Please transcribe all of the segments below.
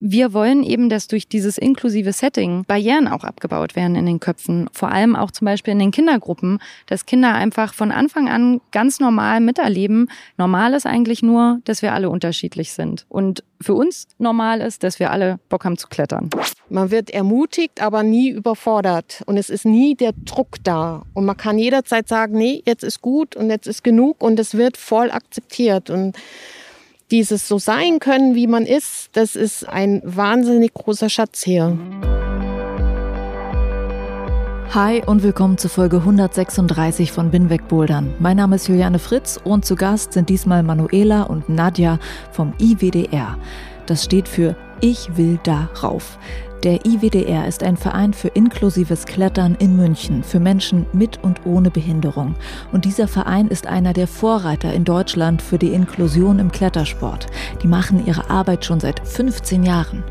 Wir wollen eben, dass durch dieses inklusive Setting Barrieren auch abgebaut werden in den Köpfen. Vor allem auch zum Beispiel in den Kindergruppen, dass Kinder einfach von Anfang an ganz normal miterleben. Normal ist eigentlich nur, dass wir alle unterschiedlich sind. Und für uns normal ist, dass wir alle Bock haben zu klettern. Man wird ermutigt, aber nie überfordert. Und es ist nie der Druck da. Und man kann jederzeit sagen, nee, jetzt ist gut und jetzt ist genug. Und es wird voll akzeptiert. Und dieses so sein können, wie man ist, das ist ein wahnsinnig großer Schatz hier. Hi und willkommen zur Folge 136 von Binweg Bouldern. Mein Name ist Juliane Fritz und zu Gast sind diesmal Manuela und Nadja vom IWDR. Das steht für Ich will da rauf. Der IWDR ist ein Verein für inklusives Klettern in München für Menschen mit und ohne Behinderung. Und dieser Verein ist einer der Vorreiter in Deutschland für die Inklusion im Klettersport. Die machen ihre Arbeit schon seit 15 Jahren.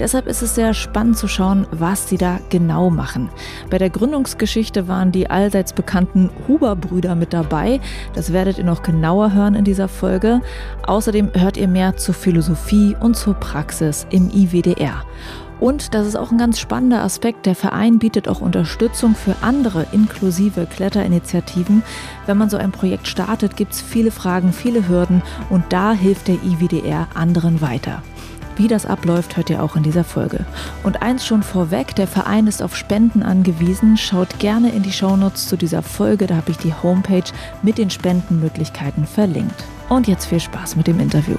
Deshalb ist es sehr spannend zu schauen, was sie da genau machen. Bei der Gründungsgeschichte waren die allseits bekannten Huber-Brüder mit dabei. Das werdet ihr noch genauer hören in dieser Folge. Außerdem hört ihr mehr zur Philosophie und zur Praxis im IWDR. Und das ist auch ein ganz spannender Aspekt. Der Verein bietet auch Unterstützung für andere inklusive Kletterinitiativen. Wenn man so ein Projekt startet, gibt es viele Fragen, viele Hürden und da hilft der IWDR anderen weiter. Wie das abläuft, hört ihr auch in dieser Folge. Und eins schon vorweg, der Verein ist auf Spenden angewiesen. Schaut gerne in die Shownotes zu dieser Folge, da habe ich die Homepage mit den Spendenmöglichkeiten verlinkt. Und jetzt viel Spaß mit dem Interview.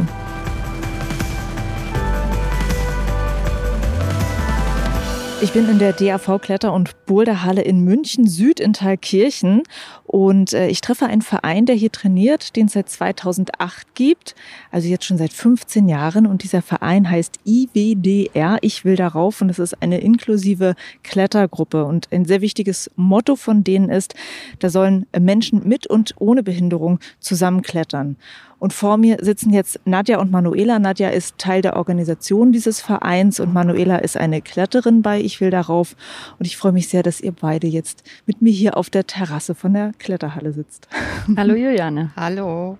Ich bin in der DAV Kletter- und Boulderhalle in München Süd in Thalkirchen. Und äh, ich treffe einen Verein, der hier trainiert, den es seit 2008 gibt, also jetzt schon seit 15 Jahren. Und dieser Verein heißt IWDR, ich will darauf und es ist eine inklusive Klettergruppe. Und ein sehr wichtiges Motto von denen ist, da sollen Menschen mit und ohne Behinderung zusammenklettern. Und vor mir sitzen jetzt Nadja und Manuela. Nadja ist Teil der Organisation dieses Vereins und Manuela ist eine Kletterin bei Ich will darauf. Und ich freue mich sehr, dass ihr beide jetzt mit mir hier auf der Terrasse von der Kletterhalle sitzt. Hallo Juliane. Hallo.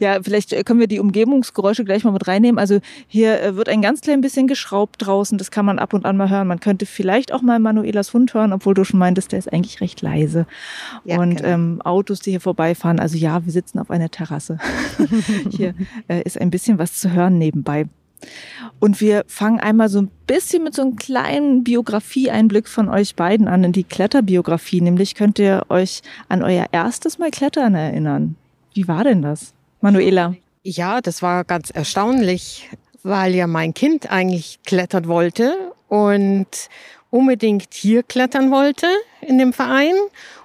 Ja, vielleicht können wir die Umgebungsgeräusche gleich mal mit reinnehmen. Also hier äh, wird ein ganz klein bisschen geschraubt draußen. Das kann man ab und an mal hören. Man könnte vielleicht auch mal Manuelas Hund hören, obwohl du schon meintest, der ist eigentlich recht leise. Ja, und genau. ähm, Autos, die hier vorbeifahren. Also ja, wir sitzen auf einer Terrasse. Hier äh, ist ein bisschen was zu hören nebenbei. Und wir fangen einmal so ein bisschen mit so einem kleinen Biografie-Einblick von euch beiden an in die Kletterbiografie. Nämlich könnt ihr euch an euer erstes Mal Klettern erinnern. Wie war denn das? Manuela. Ja, das war ganz erstaunlich, weil ja mein Kind eigentlich klettern wollte und unbedingt hier klettern wollte in dem Verein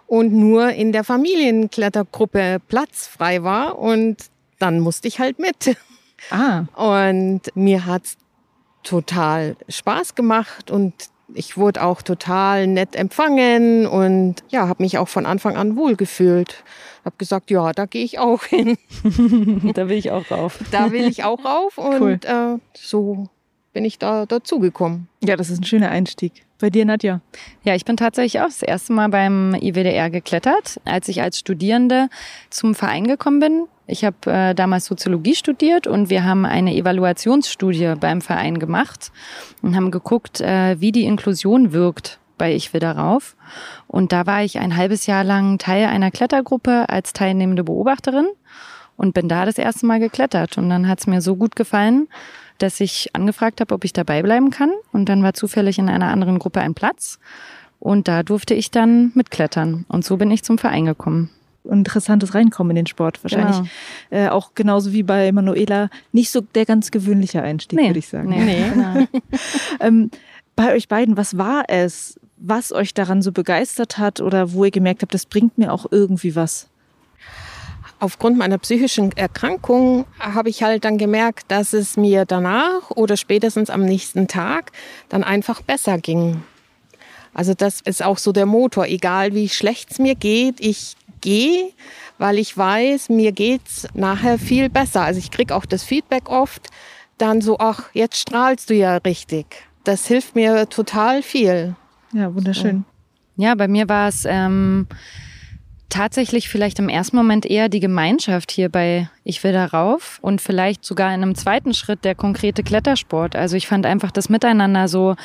und nur in der Familienklettergruppe Platz frei war und dann musste ich halt mit. Ah. Und mir hat's total Spaß gemacht und ich wurde auch total nett empfangen und ja, habe mich auch von Anfang an wohlgefühlt. Habe gesagt, ja, da gehe ich auch hin. da will ich auch rauf. Da will ich auch rauf und cool. äh, so bin ich da dazugekommen. Ja, das ist ein schöner Einstieg. Bei dir, Nadja? Ja, ich bin tatsächlich auch das erste Mal beim IWDR geklettert, als ich als Studierende zum Verein gekommen bin. Ich habe äh, damals Soziologie studiert und wir haben eine Evaluationsstudie beim Verein gemacht und haben geguckt, äh, wie die Inklusion wirkt bei Ich will darauf. Und da war ich ein halbes Jahr lang Teil einer Klettergruppe als teilnehmende Beobachterin und bin da das erste Mal geklettert. Und dann hat es mir so gut gefallen, dass ich angefragt habe, ob ich dabei bleiben kann. Und dann war zufällig in einer anderen Gruppe ein Platz. Und da durfte ich dann mitklettern. Und so bin ich zum Verein gekommen interessantes Reinkommen in den Sport. Wahrscheinlich genau. äh, auch genauso wie bei Manuela nicht so der ganz gewöhnliche Einstieg, nee. würde ich sagen. Nee, nee. Genau. ähm, bei euch beiden, was war es, was euch daran so begeistert hat oder wo ihr gemerkt habt, das bringt mir auch irgendwie was? Aufgrund meiner psychischen Erkrankung habe ich halt dann gemerkt, dass es mir danach oder spätestens am nächsten Tag dann einfach besser ging. Also das ist auch so der Motor. Egal wie schlecht es mir geht, ich gehe, weil ich weiß, mir geht's nachher viel besser. Also ich krieg auch das Feedback oft, dann so, ach, jetzt strahlst du ja richtig. Das hilft mir total viel. Ja, wunderschön. Ja, bei mir war es ähm, tatsächlich vielleicht im ersten Moment eher die Gemeinschaft hier bei Ich will darauf und vielleicht sogar in einem zweiten Schritt der konkrete Klettersport. Also ich fand einfach das Miteinander so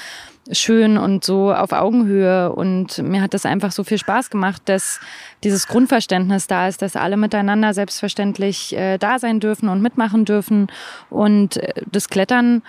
schön und so auf Augenhöhe und mir hat das einfach so viel Spaß gemacht, dass dieses Grundverständnis da ist, dass alle miteinander selbstverständlich äh, da sein dürfen und mitmachen dürfen und äh, das Klettern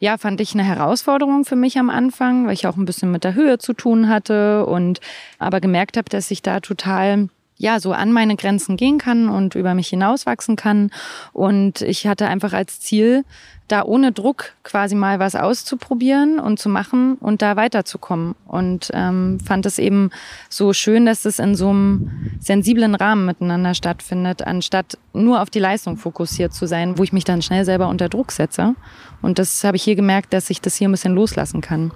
ja, fand ich eine Herausforderung für mich am Anfang, weil ich auch ein bisschen mit der Höhe zu tun hatte und aber gemerkt habe, dass ich da total ja, so an meine Grenzen gehen kann und über mich hinauswachsen kann. Und ich hatte einfach als Ziel, da ohne Druck quasi mal was auszuprobieren und zu machen und da weiterzukommen. Und ähm, fand es eben so schön, dass es in so einem sensiblen Rahmen miteinander stattfindet, anstatt nur auf die Leistung fokussiert zu sein, wo ich mich dann schnell selber unter Druck setze. Und das habe ich hier gemerkt, dass ich das hier ein bisschen loslassen kann.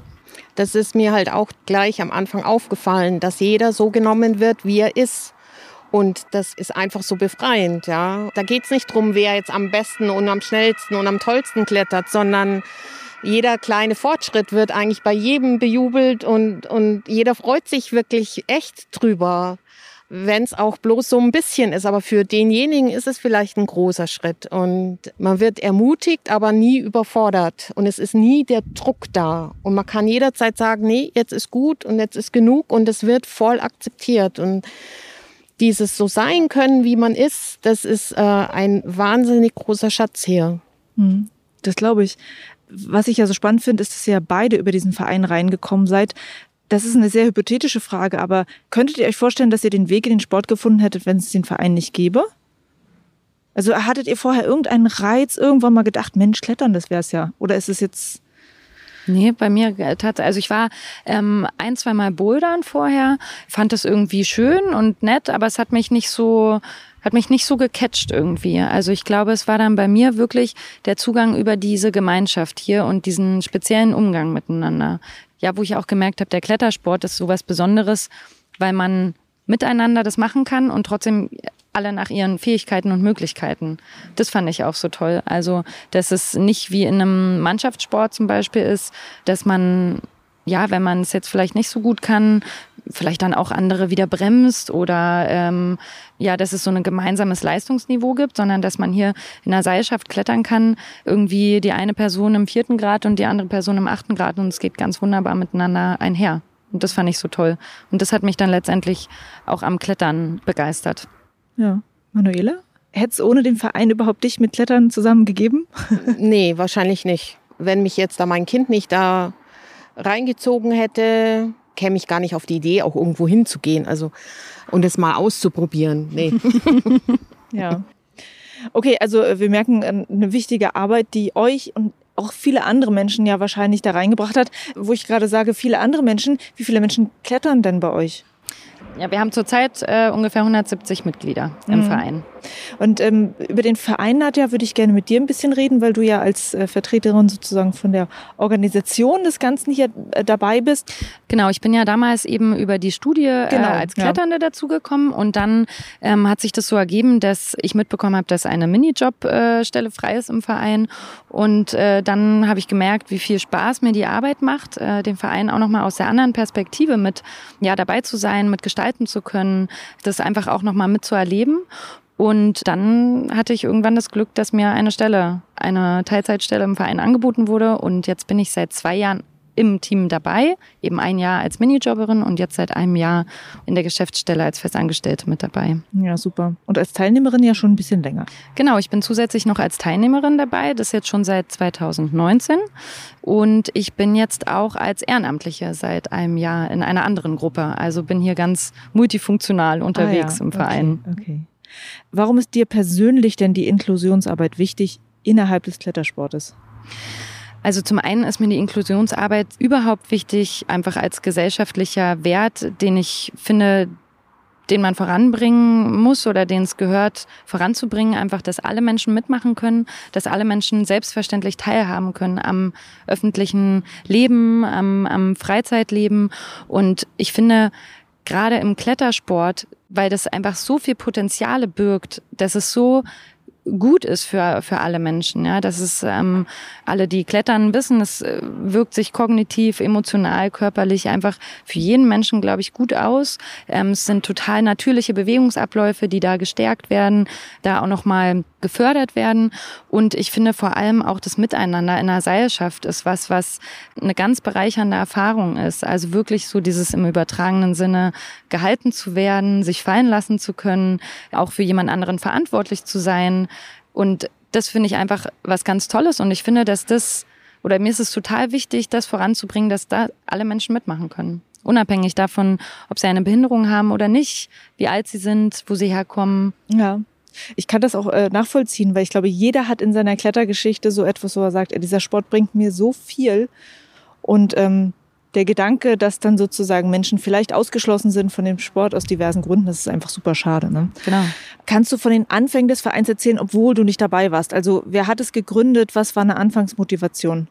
Das ist mir halt auch gleich am Anfang aufgefallen, dass jeder so genommen wird, wie er ist. Und das ist einfach so befreiend, ja. Da geht's nicht drum, wer jetzt am besten und am schnellsten und am tollsten klettert, sondern jeder kleine Fortschritt wird eigentlich bei jedem bejubelt und, und jeder freut sich wirklich echt drüber, wenn es auch bloß so ein bisschen ist. Aber für denjenigen ist es vielleicht ein großer Schritt. Und man wird ermutigt, aber nie überfordert. Und es ist nie der Druck da. Und man kann jederzeit sagen, nee, jetzt ist gut und jetzt ist genug und es wird voll akzeptiert. Und dieses so sein können, wie man ist, das ist äh, ein wahnsinnig großer Schatz hier. Hm, das glaube ich. Was ich ja so spannend finde, ist, dass ihr beide über diesen Verein reingekommen seid. Das ist eine sehr hypothetische Frage, aber könntet ihr euch vorstellen, dass ihr den Weg in den Sport gefunden hättet, wenn es den Verein nicht gäbe? Also hattet ihr vorher irgendeinen Reiz, irgendwann mal gedacht, Mensch, klettern, das wäre es ja? Oder ist es jetzt Nee, bei mir tatsächlich. Also ich war ähm, ein, zwei Mal bouldern vorher, fand das irgendwie schön und nett, aber es hat mich nicht so hat mich nicht so gecatcht irgendwie. Also ich glaube, es war dann bei mir wirklich der Zugang über diese Gemeinschaft hier und diesen speziellen Umgang miteinander. Ja, wo ich auch gemerkt habe, der Klettersport ist sowas Besonderes, weil man miteinander das machen kann und trotzdem alle nach ihren Fähigkeiten und Möglichkeiten. Das fand ich auch so toll. Also, dass es nicht wie in einem Mannschaftssport zum Beispiel ist, dass man, ja, wenn man es jetzt vielleicht nicht so gut kann, vielleicht dann auch andere wieder bremst oder ähm, ja, dass es so ein gemeinsames Leistungsniveau gibt, sondern dass man hier in einer Seilschaft klettern kann, irgendwie die eine Person im vierten Grad und die andere Person im achten Grad und es geht ganz wunderbar miteinander einher. Und das fand ich so toll. Und das hat mich dann letztendlich auch am Klettern begeistert. Ja. Manuela? Hätte es ohne den Verein überhaupt dich mit Klettern zusammen gegeben? nee, wahrscheinlich nicht. Wenn mich jetzt da mein Kind nicht da reingezogen hätte, käme ich gar nicht auf die Idee, auch irgendwo hinzugehen. Also, und es mal auszuprobieren. Nee. ja. Okay, also äh, wir merken äh, eine wichtige Arbeit, die euch und auch viele andere Menschen ja wahrscheinlich da reingebracht hat. Wo ich gerade sage, viele andere Menschen, wie viele Menschen klettern denn bei euch? Ja, wir haben zurzeit äh, ungefähr 170 Mitglieder im mhm. Verein. Und ähm, über den Verein, Nadja, würde ich gerne mit dir ein bisschen reden, weil du ja als äh, Vertreterin sozusagen von der Organisation des Ganzen hier äh, dabei bist. Genau, ich bin ja damals eben über die Studie äh, genau, als Kletternde ja. dazugekommen und dann ähm, hat sich das so ergeben, dass ich mitbekommen habe, dass eine Minijobstelle frei ist im Verein und äh, dann habe ich gemerkt, wie viel Spaß mir die Arbeit macht, äh, den Verein auch nochmal aus der anderen Perspektive mit ja dabei zu sein, mit gestalten zu können, das einfach auch nochmal mitzuerleben. Und dann hatte ich irgendwann das Glück, dass mir eine Stelle, eine Teilzeitstelle im Verein angeboten wurde. Und jetzt bin ich seit zwei Jahren im Team dabei, eben ein Jahr als Minijobberin und jetzt seit einem Jahr in der Geschäftsstelle als Festangestellte mit dabei. Ja, super. Und als Teilnehmerin ja schon ein bisschen länger. Genau, ich bin zusätzlich noch als Teilnehmerin dabei, das jetzt schon seit 2019. Und ich bin jetzt auch als Ehrenamtliche seit einem Jahr in einer anderen Gruppe. Also bin hier ganz multifunktional unterwegs ah, ja. im Verein. Okay. okay. Warum ist dir persönlich denn die Inklusionsarbeit wichtig innerhalb des Klettersportes? Also zum einen ist mir die Inklusionsarbeit überhaupt wichtig, einfach als gesellschaftlicher Wert, den ich finde, den man voranbringen muss oder den es gehört, voranzubringen, einfach, dass alle Menschen mitmachen können, dass alle Menschen selbstverständlich teilhaben können am öffentlichen Leben, am, am Freizeitleben. Und ich finde, gerade im Klettersport, weil das einfach so viel Potenziale birgt, dass es so gut ist für, für alle Menschen. Ja, dass es ähm, alle, die klettern, wissen, es äh, wirkt sich kognitiv, emotional, körperlich einfach für jeden Menschen, glaube ich, gut aus. Ähm, es sind total natürliche Bewegungsabläufe, die da gestärkt werden, da auch nochmal gefördert werden. Und ich finde vor allem auch das Miteinander in der Seilschaft ist was, was eine ganz bereichernde Erfahrung ist. Also wirklich so dieses im übertragenen Sinne gehalten zu werden, sich fallen lassen zu können, auch für jemand anderen verantwortlich zu sein. Und das finde ich einfach was ganz Tolles. Und ich finde, dass das, oder mir ist es total wichtig, das voranzubringen, dass da alle Menschen mitmachen können. Unabhängig davon, ob sie eine Behinderung haben oder nicht, wie alt sie sind, wo sie herkommen. Ja. Ich kann das auch äh, nachvollziehen, weil ich glaube, jeder hat in seiner Klettergeschichte so etwas, wo er sagt, dieser Sport bringt mir so viel. Und ähm, der Gedanke, dass dann sozusagen Menschen vielleicht ausgeschlossen sind von dem Sport aus diversen Gründen, das ist einfach super schade. Ne? Genau. Kannst du von den Anfängen des Vereins erzählen, obwohl du nicht dabei warst? Also wer hat es gegründet? Was war eine Anfangsmotivation?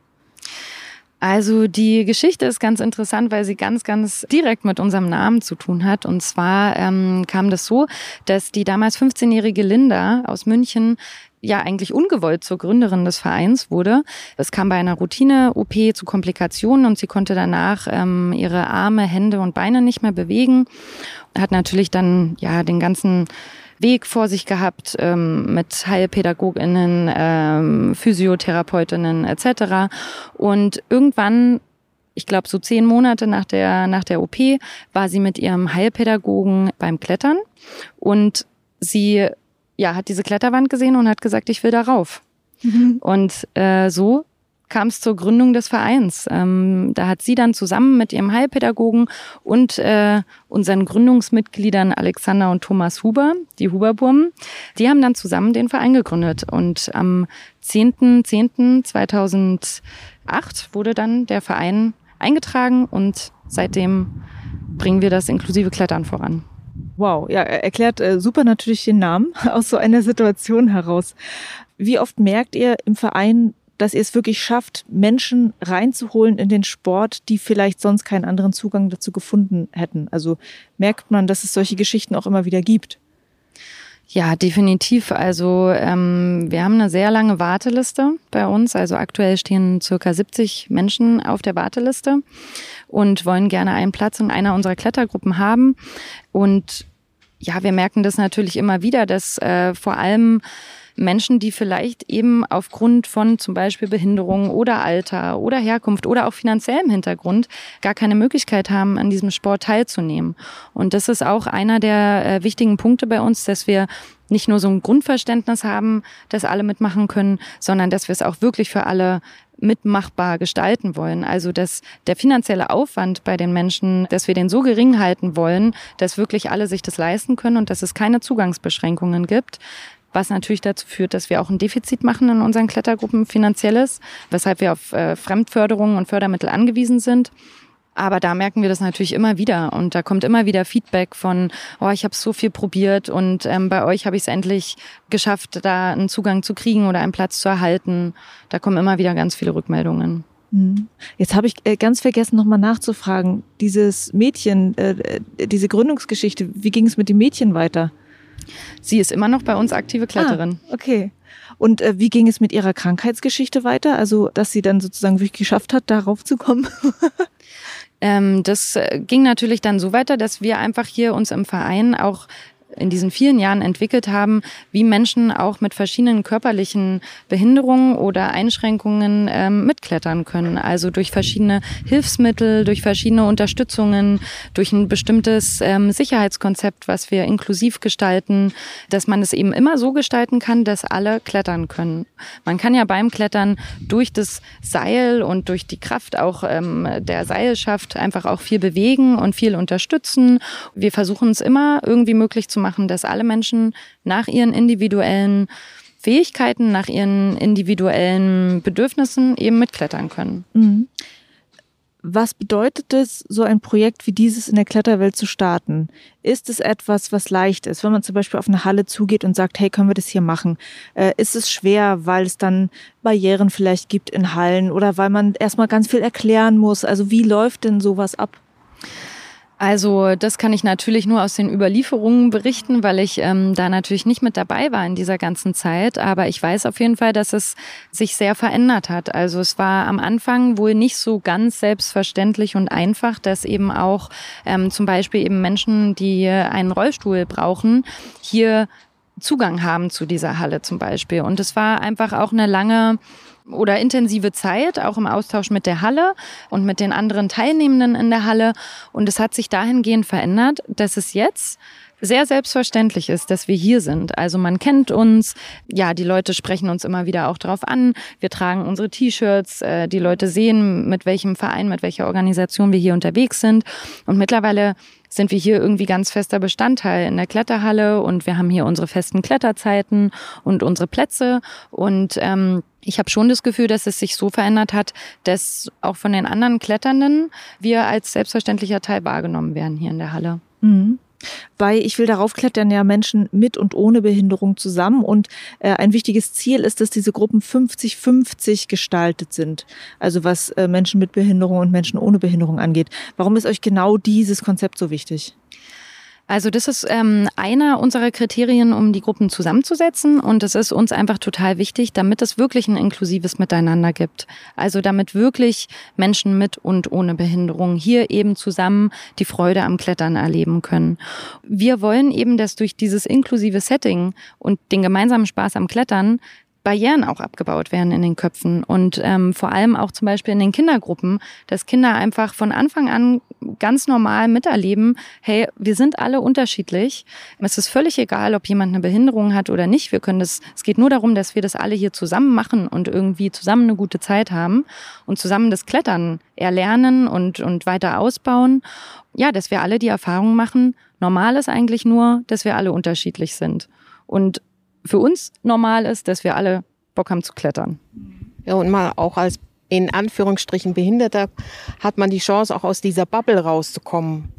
Also die Geschichte ist ganz interessant, weil sie ganz, ganz direkt mit unserem Namen zu tun hat. Und zwar ähm, kam das so, dass die damals 15-jährige Linda aus München ja eigentlich ungewollt zur Gründerin des Vereins wurde. Es kam bei einer Routine-OP zu Komplikationen und sie konnte danach ähm, ihre Arme, Hände und Beine nicht mehr bewegen. Hat natürlich dann ja den ganzen Weg vor sich gehabt ähm, mit Heilpädagoginnen, ähm, Physiotherapeutinnen etc. Und irgendwann ich glaube, so zehn Monate nach der, nach der OP war sie mit ihrem Heilpädagogen beim Klettern und sie ja, hat diese Kletterwand gesehen und hat gesagt, ich will da rauf. Mhm. Und äh, so kam es zur Gründung des Vereins. Ähm, da hat sie dann zusammen mit ihrem Heilpädagogen und äh, unseren Gründungsmitgliedern Alexander und Thomas Huber, die Huberburmen, die haben dann zusammen den Verein gegründet. Und am 10.10.2008 wurde dann der Verein eingetragen und seitdem bringen wir das inklusive Klettern voran. Wow, ja, er erklärt äh, super natürlich den Namen aus so einer Situation heraus. Wie oft merkt ihr im Verein, dass ihr es wirklich schafft, Menschen reinzuholen in den Sport, die vielleicht sonst keinen anderen Zugang dazu gefunden hätten. Also merkt man, dass es solche Geschichten auch immer wieder gibt. Ja, definitiv. Also ähm, wir haben eine sehr lange Warteliste bei uns. Also aktuell stehen circa 70 Menschen auf der Warteliste und wollen gerne einen Platz in einer unserer Klettergruppen haben. Und ja, wir merken das natürlich immer wieder, dass äh, vor allem Menschen, die vielleicht eben aufgrund von zum Beispiel Behinderung oder Alter oder Herkunft oder auch finanziellem Hintergrund gar keine Möglichkeit haben, an diesem Sport teilzunehmen. Und das ist auch einer der äh, wichtigen Punkte bei uns, dass wir nicht nur so ein Grundverständnis haben, dass alle mitmachen können, sondern dass wir es auch wirklich für alle mitmachbar gestalten wollen. Also dass der finanzielle Aufwand bei den Menschen, dass wir den so gering halten wollen, dass wirklich alle sich das leisten können und dass es keine Zugangsbeschränkungen gibt was natürlich dazu führt, dass wir auch ein Defizit machen in unseren Klettergruppen finanzielles, weshalb wir auf äh, Fremdförderung und Fördermittel angewiesen sind. Aber da merken wir das natürlich immer wieder und da kommt immer wieder Feedback von, oh, ich habe so viel probiert und ähm, bei euch habe ich es endlich geschafft, da einen Zugang zu kriegen oder einen Platz zu erhalten. Da kommen immer wieder ganz viele Rückmeldungen. Mhm. Jetzt habe ich äh, ganz vergessen, nochmal nachzufragen. Dieses Mädchen, äh, äh, diese Gründungsgeschichte, wie ging es mit dem Mädchen weiter? Sie ist immer noch bei uns aktive Kletterin. Ah, okay. Und äh, wie ging es mit ihrer Krankheitsgeschichte weiter? Also, dass sie dann sozusagen wirklich geschafft hat, darauf zu kommen? ähm, das äh, ging natürlich dann so weiter, dass wir einfach hier uns im Verein auch in diesen vielen Jahren entwickelt haben, wie Menschen auch mit verschiedenen körperlichen Behinderungen oder Einschränkungen ähm, mitklettern können. Also durch verschiedene Hilfsmittel, durch verschiedene Unterstützungen, durch ein bestimmtes ähm, Sicherheitskonzept, was wir inklusiv gestalten, dass man es eben immer so gestalten kann, dass alle klettern können. Man kann ja beim Klettern durch das Seil und durch die Kraft auch ähm, der Seilschaft einfach auch viel bewegen und viel unterstützen. Wir versuchen es immer irgendwie möglich zu machen, dass alle Menschen nach ihren individuellen Fähigkeiten, nach ihren individuellen Bedürfnissen eben mitklettern können. Mhm. Was bedeutet es, so ein Projekt wie dieses in der Kletterwelt zu starten? Ist es etwas, was leicht ist, wenn man zum Beispiel auf eine Halle zugeht und sagt, hey, können wir das hier machen? Äh, ist es schwer, weil es dann Barrieren vielleicht gibt in Hallen oder weil man erstmal ganz viel erklären muss? Also wie läuft denn sowas ab? Also das kann ich natürlich nur aus den Überlieferungen berichten, weil ich ähm, da natürlich nicht mit dabei war in dieser ganzen Zeit. Aber ich weiß auf jeden Fall, dass es sich sehr verändert hat. Also es war am Anfang wohl nicht so ganz selbstverständlich und einfach, dass eben auch ähm, zum Beispiel eben Menschen, die einen Rollstuhl brauchen, hier Zugang haben zu dieser Halle zum Beispiel. Und es war einfach auch eine lange oder intensive Zeit, auch im Austausch mit der Halle und mit den anderen Teilnehmenden in der Halle. Und es hat sich dahingehend verändert, dass es jetzt sehr selbstverständlich ist, dass wir hier sind. Also man kennt uns, ja, die Leute sprechen uns immer wieder auch drauf an. Wir tragen unsere T-Shirts, äh, die Leute sehen, mit welchem Verein, mit welcher Organisation wir hier unterwegs sind. Und mittlerweile sind wir hier irgendwie ganz fester Bestandteil in der Kletterhalle und wir haben hier unsere festen Kletterzeiten und unsere Plätze und ähm, ich habe schon das Gefühl, dass es sich so verändert hat, dass auch von den anderen Kletternden wir als selbstverständlicher Teil wahrgenommen werden hier in der Halle. Mhm. Bei Ich will darauf klettern ja Menschen mit und ohne Behinderung zusammen. Und äh, ein wichtiges Ziel ist, dass diese Gruppen 50-50 gestaltet sind. Also was äh, Menschen mit Behinderung und Menschen ohne Behinderung angeht. Warum ist euch genau dieses Konzept so wichtig? Also das ist ähm, einer unserer Kriterien, um die Gruppen zusammenzusetzen. Und es ist uns einfach total wichtig, damit es wirklich ein inklusives Miteinander gibt. Also damit wirklich Menschen mit und ohne Behinderung hier eben zusammen die Freude am Klettern erleben können. Wir wollen eben, dass durch dieses inklusive Setting und den gemeinsamen Spaß am Klettern Barrieren auch abgebaut werden in den Köpfen und ähm, vor allem auch zum Beispiel in den Kindergruppen, dass Kinder einfach von Anfang an ganz normal miterleben, hey, wir sind alle unterschiedlich. Es ist völlig egal, ob jemand eine Behinderung hat oder nicht. Wir können das, es geht nur darum, dass wir das alle hier zusammen machen und irgendwie zusammen eine gute Zeit haben und zusammen das Klettern erlernen und, und weiter ausbauen. Ja, dass wir alle die Erfahrung machen, normal ist eigentlich nur, dass wir alle unterschiedlich sind. Und für uns normal ist, dass wir alle Bock haben zu klettern. Ja, und mal auch als in Anführungsstrichen Behinderter hat man die Chance, auch aus dieser Bubble rauszukommen.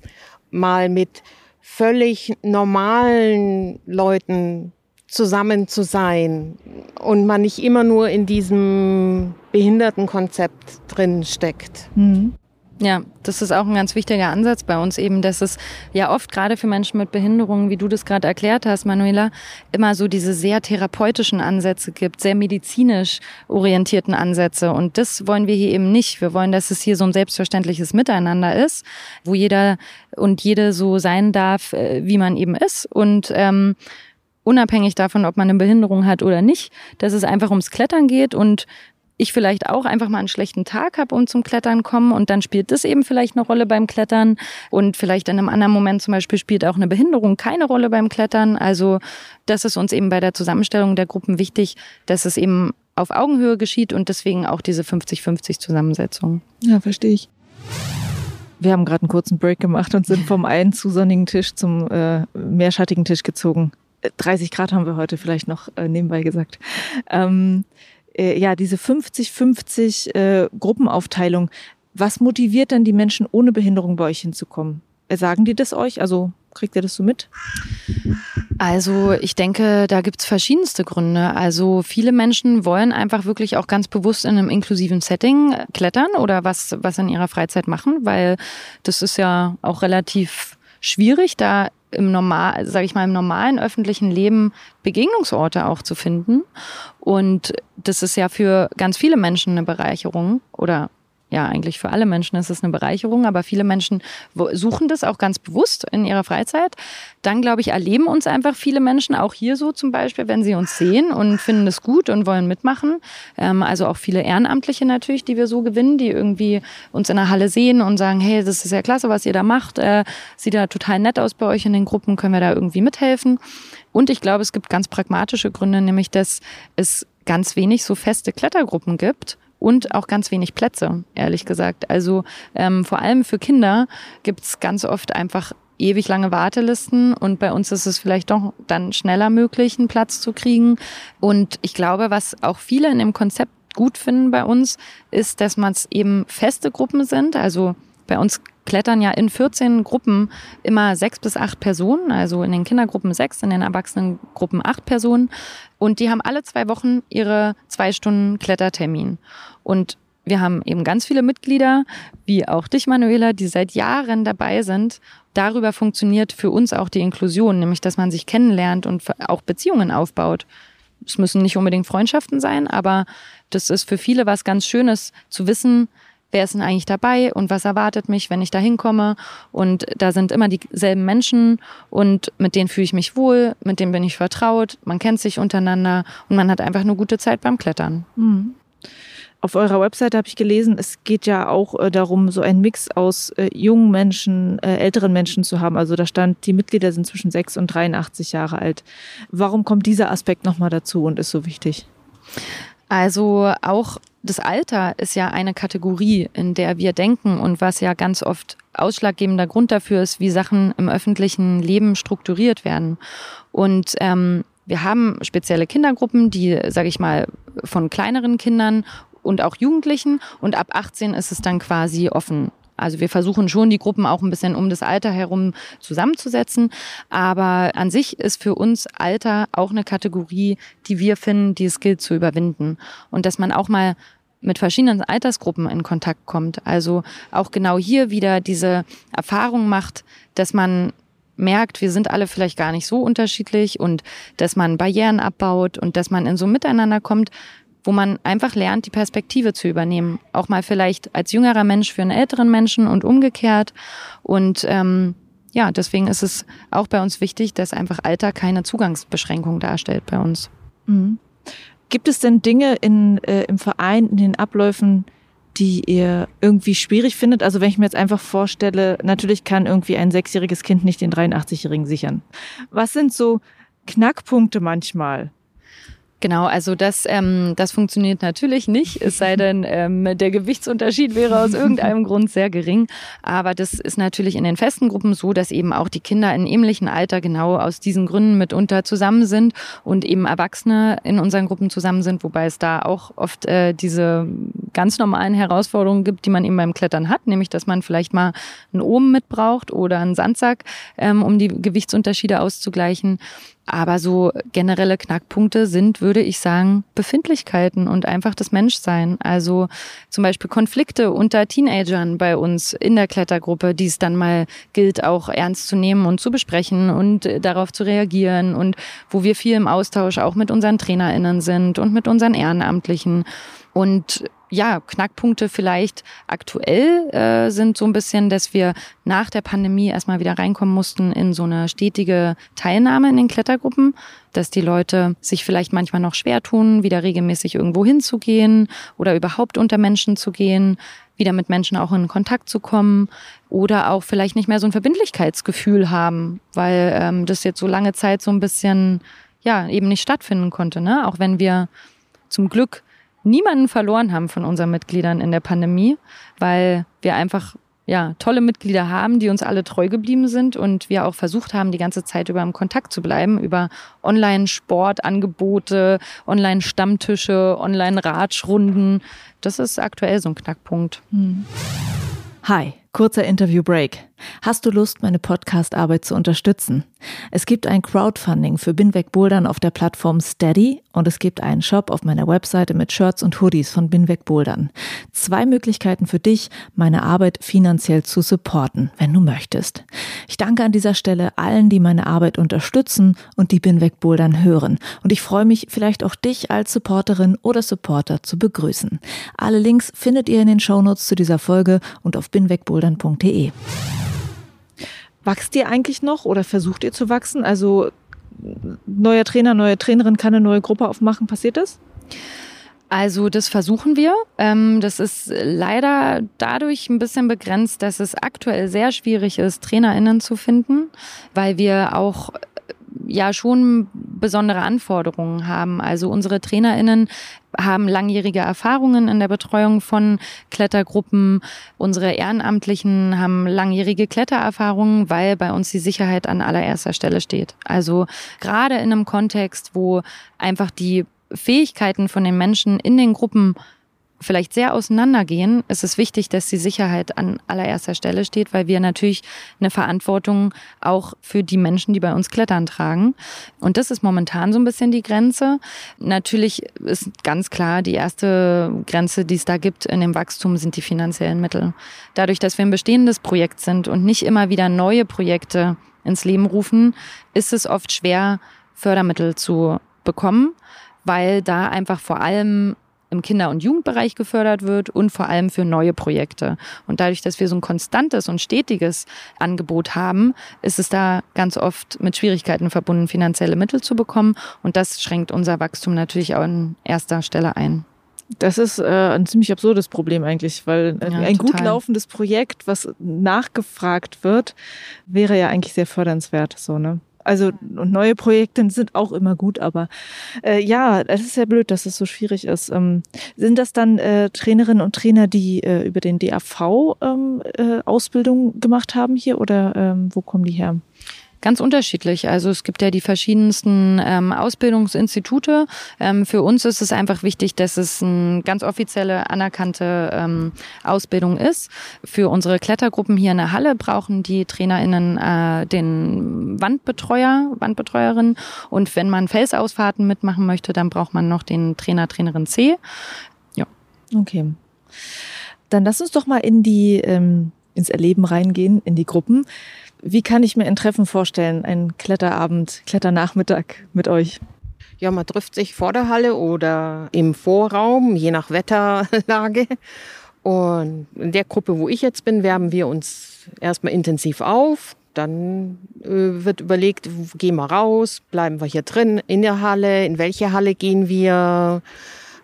Mal mit völlig normalen Leuten zusammen zu sein und man nicht immer nur in diesem Behindertenkonzept drin steckt. Mhm. Ja, das ist auch ein ganz wichtiger Ansatz bei uns eben, dass es ja oft gerade für Menschen mit Behinderungen, wie du das gerade erklärt hast, Manuela, immer so diese sehr therapeutischen Ansätze gibt, sehr medizinisch orientierten Ansätze. Und das wollen wir hier eben nicht. Wir wollen, dass es hier so ein selbstverständliches Miteinander ist, wo jeder und jede so sein darf, äh, wie man eben ist. Und ähm, unabhängig davon, ob man eine Behinderung hat oder nicht, dass es einfach ums Klettern geht und ich vielleicht auch einfach mal einen schlechten Tag habe und zum Klettern komme und dann spielt das eben vielleicht eine Rolle beim Klettern und vielleicht in einem anderen Moment zum Beispiel spielt auch eine Behinderung keine Rolle beim Klettern. Also das ist uns eben bei der Zusammenstellung der Gruppen wichtig, dass es eben auf Augenhöhe geschieht und deswegen auch diese 50-50 Zusammensetzung. Ja, verstehe ich. Wir haben gerade einen kurzen Break gemacht und sind vom einen zu sonnigen Tisch zum äh, meerschattigen Tisch gezogen. 30 äh, Grad haben wir heute vielleicht noch äh, nebenbei gesagt. Ähm, äh, ja, diese 50-50 äh, Gruppenaufteilung, was motiviert denn die Menschen ohne Behinderung bei euch hinzukommen? Äh, sagen die das euch? Also kriegt ihr das so mit? Also ich denke, da gibt's verschiedenste Gründe. Also viele Menschen wollen einfach wirklich auch ganz bewusst in einem inklusiven Setting klettern oder was, was in ihrer Freizeit machen, weil das ist ja auch relativ schwierig, da im normal, sage ich mal, im normalen öffentlichen Leben Begegnungsorte auch zu finden. Und das ist ja für ganz viele Menschen eine Bereicherung oder ja, eigentlich für alle Menschen ist es eine Bereicherung, aber viele Menschen suchen das auch ganz bewusst in ihrer Freizeit. Dann, glaube ich, erleben uns einfach viele Menschen, auch hier so zum Beispiel, wenn sie uns sehen und finden es gut und wollen mitmachen. Ähm, also auch viele Ehrenamtliche natürlich, die wir so gewinnen, die irgendwie uns in der Halle sehen und sagen, hey, das ist ja klasse, was ihr da macht. Äh, sieht ja total nett aus bei euch in den Gruppen, können wir da irgendwie mithelfen. Und ich glaube, es gibt ganz pragmatische Gründe, nämlich dass es ganz wenig so feste Klettergruppen gibt und auch ganz wenig Plätze, ehrlich gesagt. Also ähm, vor allem für Kinder gibt's ganz oft einfach ewig lange Wartelisten und bei uns ist es vielleicht doch dann schneller möglich, einen Platz zu kriegen. Und ich glaube, was auch viele in dem Konzept gut finden bei uns, ist, dass man es eben feste Gruppen sind. Also bei uns klettern ja in 14 Gruppen immer sechs bis acht Personen, also in den Kindergruppen sechs, in den Erwachsenengruppen acht Personen. Und die haben alle zwei Wochen ihre zwei Stunden Klettertermin. Und wir haben eben ganz viele Mitglieder, wie auch dich, Manuela, die seit Jahren dabei sind. Darüber funktioniert für uns auch die Inklusion, nämlich dass man sich kennenlernt und auch Beziehungen aufbaut. Es müssen nicht unbedingt Freundschaften sein, aber das ist für viele was ganz Schönes zu wissen, wer ist denn eigentlich dabei und was erwartet mich, wenn ich da hinkomme. Und da sind immer dieselben Menschen und mit denen fühle ich mich wohl, mit denen bin ich vertraut, man kennt sich untereinander und man hat einfach eine gute Zeit beim Klettern. Mhm. Auf eurer Webseite habe ich gelesen, es geht ja auch äh, darum, so einen Mix aus äh, jungen Menschen, äh, älteren Menschen zu haben. Also da stand, die Mitglieder sind zwischen 6 und 83 Jahre alt. Warum kommt dieser Aspekt nochmal dazu und ist so wichtig? Also auch das Alter ist ja eine Kategorie, in der wir denken und was ja ganz oft ausschlaggebender Grund dafür ist, wie Sachen im öffentlichen Leben strukturiert werden. Und ähm, wir haben spezielle Kindergruppen, die, sage ich mal, von kleineren Kindern und auch Jugendlichen und ab 18 ist es dann quasi offen. Also wir versuchen schon, die Gruppen auch ein bisschen um das Alter herum zusammenzusetzen. Aber an sich ist für uns Alter auch eine Kategorie, die wir finden, die es gilt zu überwinden. Und dass man auch mal mit verschiedenen Altersgruppen in Kontakt kommt. Also auch genau hier wieder diese Erfahrung macht, dass man merkt, wir sind alle vielleicht gar nicht so unterschiedlich und dass man Barrieren abbaut und dass man in so Miteinander kommt, wo man einfach lernt, die Perspektive zu übernehmen. Auch mal vielleicht als jüngerer Mensch für einen älteren Menschen und umgekehrt. Und ähm, ja, deswegen ist es auch bei uns wichtig, dass einfach Alter keine Zugangsbeschränkung darstellt bei uns. Mhm. Gibt es denn Dinge in, äh, im Verein, in den Abläufen, die ihr irgendwie schwierig findet? Also wenn ich mir jetzt einfach vorstelle, natürlich kann irgendwie ein sechsjähriges Kind nicht den 83-Jährigen sichern. Was sind so Knackpunkte manchmal? Genau, also das, ähm, das funktioniert natürlich nicht, es sei denn, ähm, der Gewichtsunterschied wäre aus irgendeinem Grund sehr gering. Aber das ist natürlich in den festen Gruppen so, dass eben auch die Kinder in ähnlichen Alter genau aus diesen Gründen mitunter zusammen sind und eben Erwachsene in unseren Gruppen zusammen sind, wobei es da auch oft äh, diese ganz normalen Herausforderungen gibt, die man eben beim Klettern hat, nämlich dass man vielleicht mal einen Ohm mitbraucht oder einen Sandsack, ähm, um die Gewichtsunterschiede auszugleichen. Aber so generelle Knackpunkte sind, würde ich sagen, Befindlichkeiten und einfach das Menschsein. Also zum Beispiel Konflikte unter Teenagern bei uns in der Klettergruppe, die es dann mal gilt, auch ernst zu nehmen und zu besprechen und darauf zu reagieren und wo wir viel im Austausch auch mit unseren TrainerInnen sind und mit unseren Ehrenamtlichen. Und ja, Knackpunkte vielleicht aktuell äh, sind so ein bisschen, dass wir nach der Pandemie erstmal wieder reinkommen mussten in so eine stetige Teilnahme in den Klettergruppen, dass die Leute sich vielleicht manchmal noch schwer tun, wieder regelmäßig irgendwo hinzugehen oder überhaupt unter Menschen zu gehen, wieder mit Menschen auch in Kontakt zu kommen oder auch vielleicht nicht mehr so ein Verbindlichkeitsgefühl haben, weil ähm, das jetzt so lange Zeit so ein bisschen ja eben nicht stattfinden konnte, ne? Auch wenn wir zum Glück niemanden verloren haben von unseren Mitgliedern in der Pandemie, weil wir einfach ja, tolle Mitglieder haben, die uns alle treu geblieben sind und wir auch versucht haben, die ganze Zeit über im Kontakt zu bleiben, über Online-Sportangebote, Online-Stammtische, Online-Ratschrunden. Das ist aktuell so ein Knackpunkt. Hm. Hi, kurzer Interview-Break. Hast du Lust, meine Podcast-Arbeit zu unterstützen? Es gibt ein Crowdfunding für Binweg Bouldern auf der Plattform Steady und es gibt einen Shop auf meiner Webseite mit Shirts und Hoodies von Binweg Bouldern. Zwei Möglichkeiten für dich, meine Arbeit finanziell zu supporten, wenn du möchtest. Ich danke an dieser Stelle allen, die meine Arbeit unterstützen und die Binweg Bouldern hören. Und ich freue mich, vielleicht auch dich als Supporterin oder Supporter zu begrüßen. Alle Links findet ihr in den Shownotes zu dieser Folge und auf binwegbouldern.de. Wachst ihr eigentlich noch oder versucht ihr zu wachsen? Also neuer Trainer, neue Trainerin kann eine neue Gruppe aufmachen. Passiert das? Also das versuchen wir. Ähm, das ist leider dadurch ein bisschen begrenzt, dass es aktuell sehr schwierig ist, Trainerinnen zu finden, weil wir auch ja schon besondere Anforderungen haben. Also unsere Trainerinnen haben langjährige Erfahrungen in der Betreuung von Klettergruppen. Unsere Ehrenamtlichen haben langjährige Klettererfahrungen, weil bei uns die Sicherheit an allererster Stelle steht. Also gerade in einem Kontext, wo einfach die Fähigkeiten von den Menschen in den Gruppen vielleicht sehr auseinandergehen, ist es wichtig, dass die Sicherheit an allererster Stelle steht, weil wir natürlich eine Verantwortung auch für die Menschen, die bei uns klettern, tragen. Und das ist momentan so ein bisschen die Grenze. Natürlich ist ganz klar, die erste Grenze, die es da gibt in dem Wachstum, sind die finanziellen Mittel. Dadurch, dass wir ein bestehendes Projekt sind und nicht immer wieder neue Projekte ins Leben rufen, ist es oft schwer, Fördermittel zu bekommen, weil da einfach vor allem im Kinder- und Jugendbereich gefördert wird und vor allem für neue Projekte. Und dadurch, dass wir so ein konstantes und stetiges Angebot haben, ist es da ganz oft mit Schwierigkeiten verbunden, finanzielle Mittel zu bekommen. Und das schränkt unser Wachstum natürlich auch an erster Stelle ein. Das ist äh, ein ziemlich absurdes Problem eigentlich, weil ja, ein total. gut laufendes Projekt, was nachgefragt wird, wäre ja eigentlich sehr fördernswert. So, ne? Also und neue Projekte sind auch immer gut, aber äh, ja, es ist sehr blöd, dass es so schwierig ist. Ähm, sind das dann äh, Trainerinnen und Trainer, die äh, über den DAV ähm, äh, Ausbildung gemacht haben hier oder ähm, wo kommen die her? Ganz unterschiedlich. Also es gibt ja die verschiedensten ähm, Ausbildungsinstitute. Ähm, für uns ist es einfach wichtig, dass es eine ganz offizielle, anerkannte ähm, Ausbildung ist. Für unsere Klettergruppen hier in der Halle brauchen die TrainerInnen äh, den Wandbetreuer, Wandbetreuerin. Und wenn man Felsausfahrten mitmachen möchte, dann braucht man noch den Trainer, Trainerin C. Ja. Okay. Dann lass uns doch mal in die, ähm, ins Erleben reingehen, in die Gruppen. Wie kann ich mir ein Treffen vorstellen, ein Kletterabend, Kletternachmittag mit euch? Ja, man trifft sich vor der Halle oder im Vorraum, je nach Wetterlage. Und in der Gruppe, wo ich jetzt bin, wärmen wir uns erstmal intensiv auf. Dann äh, wird überlegt, gehen wir raus, bleiben wir hier drin in der Halle, in welche Halle gehen wir.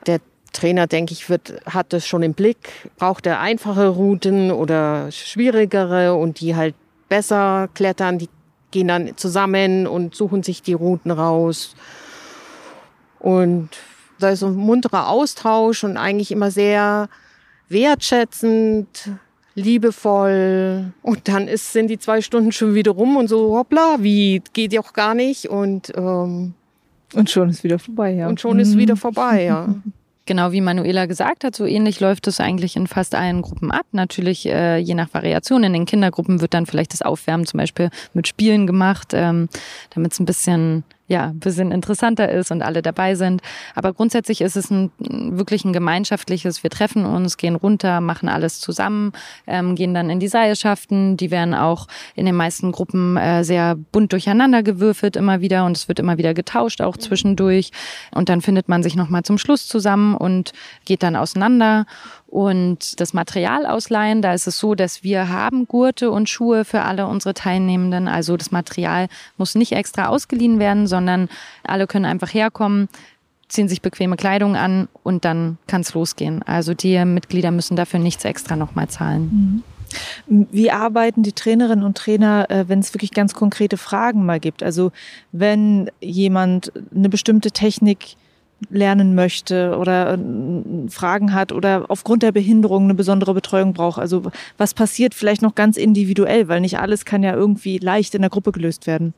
Der Trainer, denke ich, wird, hat das schon im Blick. Braucht er einfache Routen oder schwierigere und die halt besser klettern, die gehen dann zusammen und suchen sich die Routen raus. Und da ist so ein munterer Austausch und eigentlich immer sehr wertschätzend, liebevoll. Und dann ist, sind die zwei Stunden schon wieder rum und so, hoppla, wie, geht ja auch gar nicht. Und, ähm, und schon ist wieder vorbei, ja. Und schon ist wieder vorbei, ja. Genau wie Manuela gesagt hat, so ähnlich läuft es eigentlich in fast allen Gruppen ab. Natürlich äh, je nach Variation. In den Kindergruppen wird dann vielleicht das Aufwärmen zum Beispiel mit Spielen gemacht, ähm, damit es ein bisschen ja, ein bisschen interessanter ist und alle dabei sind. Aber grundsätzlich ist es ein, wirklich ein gemeinschaftliches, wir treffen uns, gehen runter, machen alles zusammen, ähm, gehen dann in die Seilschaften. Die werden auch in den meisten Gruppen äh, sehr bunt durcheinander gewürfelt immer wieder und es wird immer wieder getauscht, auch zwischendurch. Und dann findet man sich nochmal zum Schluss zusammen und geht dann auseinander. Und das Material ausleihen, da ist es so, dass wir haben Gurte und Schuhe für alle unsere Teilnehmenden. Also das Material muss nicht extra ausgeliehen werden, sondern alle können einfach herkommen, ziehen sich bequeme Kleidung an und dann kann es losgehen. Also die Mitglieder müssen dafür nichts extra nochmal zahlen. Mhm. Wie arbeiten die Trainerinnen und Trainer, äh, wenn es wirklich ganz konkrete Fragen mal gibt? Also wenn jemand eine bestimmte Technik lernen möchte oder äh, Fragen hat oder aufgrund der Behinderung eine besondere Betreuung braucht. Also was passiert vielleicht noch ganz individuell, weil nicht alles kann ja irgendwie leicht in der Gruppe gelöst werden.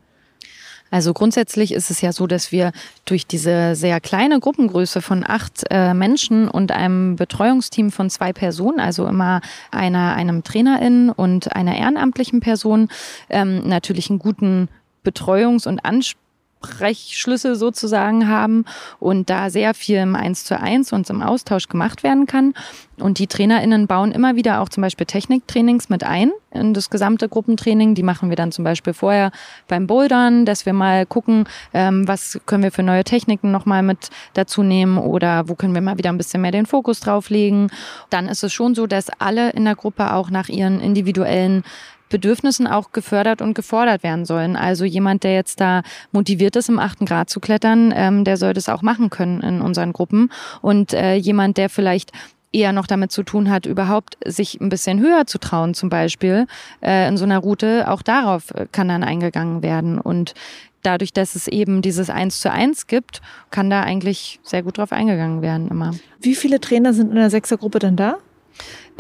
Also grundsätzlich ist es ja so, dass wir durch diese sehr kleine Gruppengröße von acht äh, Menschen und einem Betreuungsteam von zwei Personen, also immer einer, einem Trainerin und einer ehrenamtlichen Person, ähm, natürlich einen guten Betreuungs- und Ansprech Brechschlüsse sozusagen haben und da sehr viel im Eins zu eins und im Austausch gemacht werden kann. Und die TrainerInnen bauen immer wieder auch zum Beispiel Techniktrainings mit ein in das gesamte Gruppentraining. Die machen wir dann zum Beispiel vorher beim Bouldern, dass wir mal gucken, ähm, was können wir für neue Techniken nochmal mit dazu nehmen oder wo können wir mal wieder ein bisschen mehr den Fokus drauf legen. Dann ist es schon so, dass alle in der Gruppe auch nach ihren individuellen Bedürfnissen auch gefördert und gefordert werden sollen. Also jemand, der jetzt da motiviert ist, im achten Grad zu klettern, ähm, der soll das auch machen können in unseren Gruppen. Und äh, jemand, der vielleicht eher noch damit zu tun hat, überhaupt sich ein bisschen höher zu trauen, zum Beispiel äh, in so einer Route, auch darauf äh, kann dann eingegangen werden. Und dadurch, dass es eben dieses Eins zu eins gibt, kann da eigentlich sehr gut drauf eingegangen werden immer. Wie viele Trainer sind in der Sechsergruppe denn da?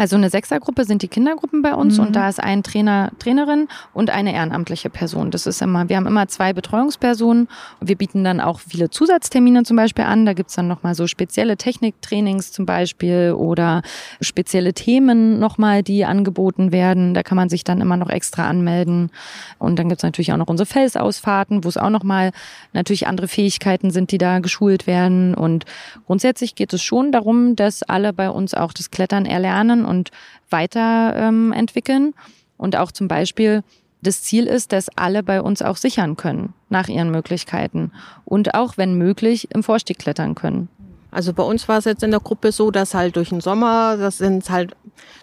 Also eine Sechsergruppe sind die Kindergruppen bei uns mhm. und da ist ein Trainer, Trainerin und eine ehrenamtliche Person. Das ist immer, wir haben immer zwei Betreuungspersonen. Wir bieten dann auch viele Zusatztermine zum Beispiel an. Da gibt's dann nochmal so spezielle Techniktrainings zum Beispiel oder spezielle Themen nochmal, die angeboten werden. Da kann man sich dann immer noch extra anmelden. Und dann gibt's natürlich auch noch unsere Felsausfahrten, wo es auch nochmal natürlich andere Fähigkeiten sind, die da geschult werden. Und grundsätzlich geht es schon darum, dass alle bei uns auch das Klettern erlernen und weiterentwickeln. Ähm, und auch zum Beispiel das Ziel ist, dass alle bei uns auch sichern können nach ihren Möglichkeiten und auch, wenn möglich, im Vorstieg klettern können. Also bei uns war es jetzt in der Gruppe so, dass halt durch den Sommer, das sind halt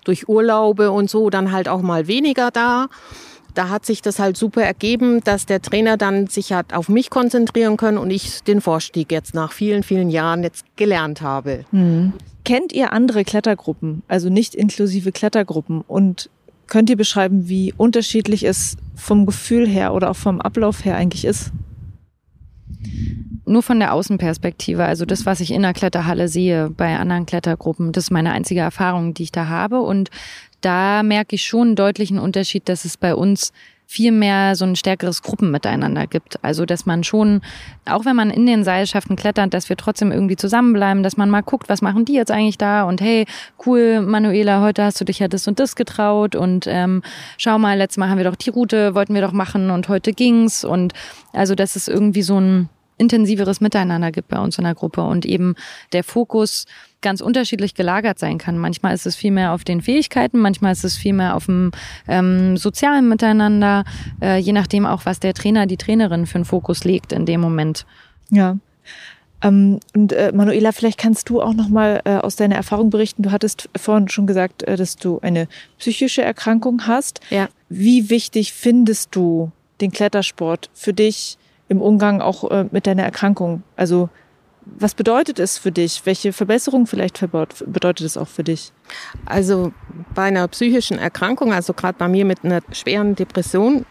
durch Urlaube und so, dann halt auch mal weniger da. Da hat sich das halt super ergeben, dass der Trainer dann sich hat auf mich konzentrieren können und ich den Vorstieg jetzt nach vielen, vielen Jahren jetzt gelernt habe. Mhm. Kennt ihr andere Klettergruppen, also nicht inklusive Klettergruppen? Und könnt ihr beschreiben, wie unterschiedlich es vom Gefühl her oder auch vom Ablauf her eigentlich ist? Nur von der Außenperspektive, also das, was ich in der Kletterhalle sehe bei anderen Klettergruppen, das ist meine einzige Erfahrung, die ich da habe. Und da merke ich schon einen deutlichen Unterschied, dass es bei uns viel mehr so ein stärkeres Gruppenmiteinander gibt. Also, dass man schon, auch wenn man in den Seilschaften klettert, dass wir trotzdem irgendwie zusammenbleiben, dass man mal guckt, was machen die jetzt eigentlich da und hey, cool, Manuela, heute hast du dich ja das und das getraut und ähm, schau mal, letztes Mal haben wir doch die Route, wollten wir doch machen und heute ging's und also, dass es irgendwie so ein intensiveres Miteinander gibt bei uns in der Gruppe und eben der Fokus ganz unterschiedlich gelagert sein kann. Manchmal ist es viel mehr auf den Fähigkeiten, manchmal ist es viel mehr auf dem ähm, sozialen Miteinander, äh, je nachdem auch, was der Trainer, die Trainerin für einen Fokus legt in dem Moment. Ja. Ähm, und äh, Manuela, vielleicht kannst du auch noch mal äh, aus deiner Erfahrung berichten. Du hattest vorhin schon gesagt, äh, dass du eine psychische Erkrankung hast. Ja. Wie wichtig findest du den Klettersport für dich im Umgang auch äh, mit deiner Erkrankung? Also was bedeutet es für dich? Welche Verbesserung vielleicht bedeutet es auch für dich? Also bei einer psychischen Erkrankung, also gerade bei mir mit einer schweren Depression,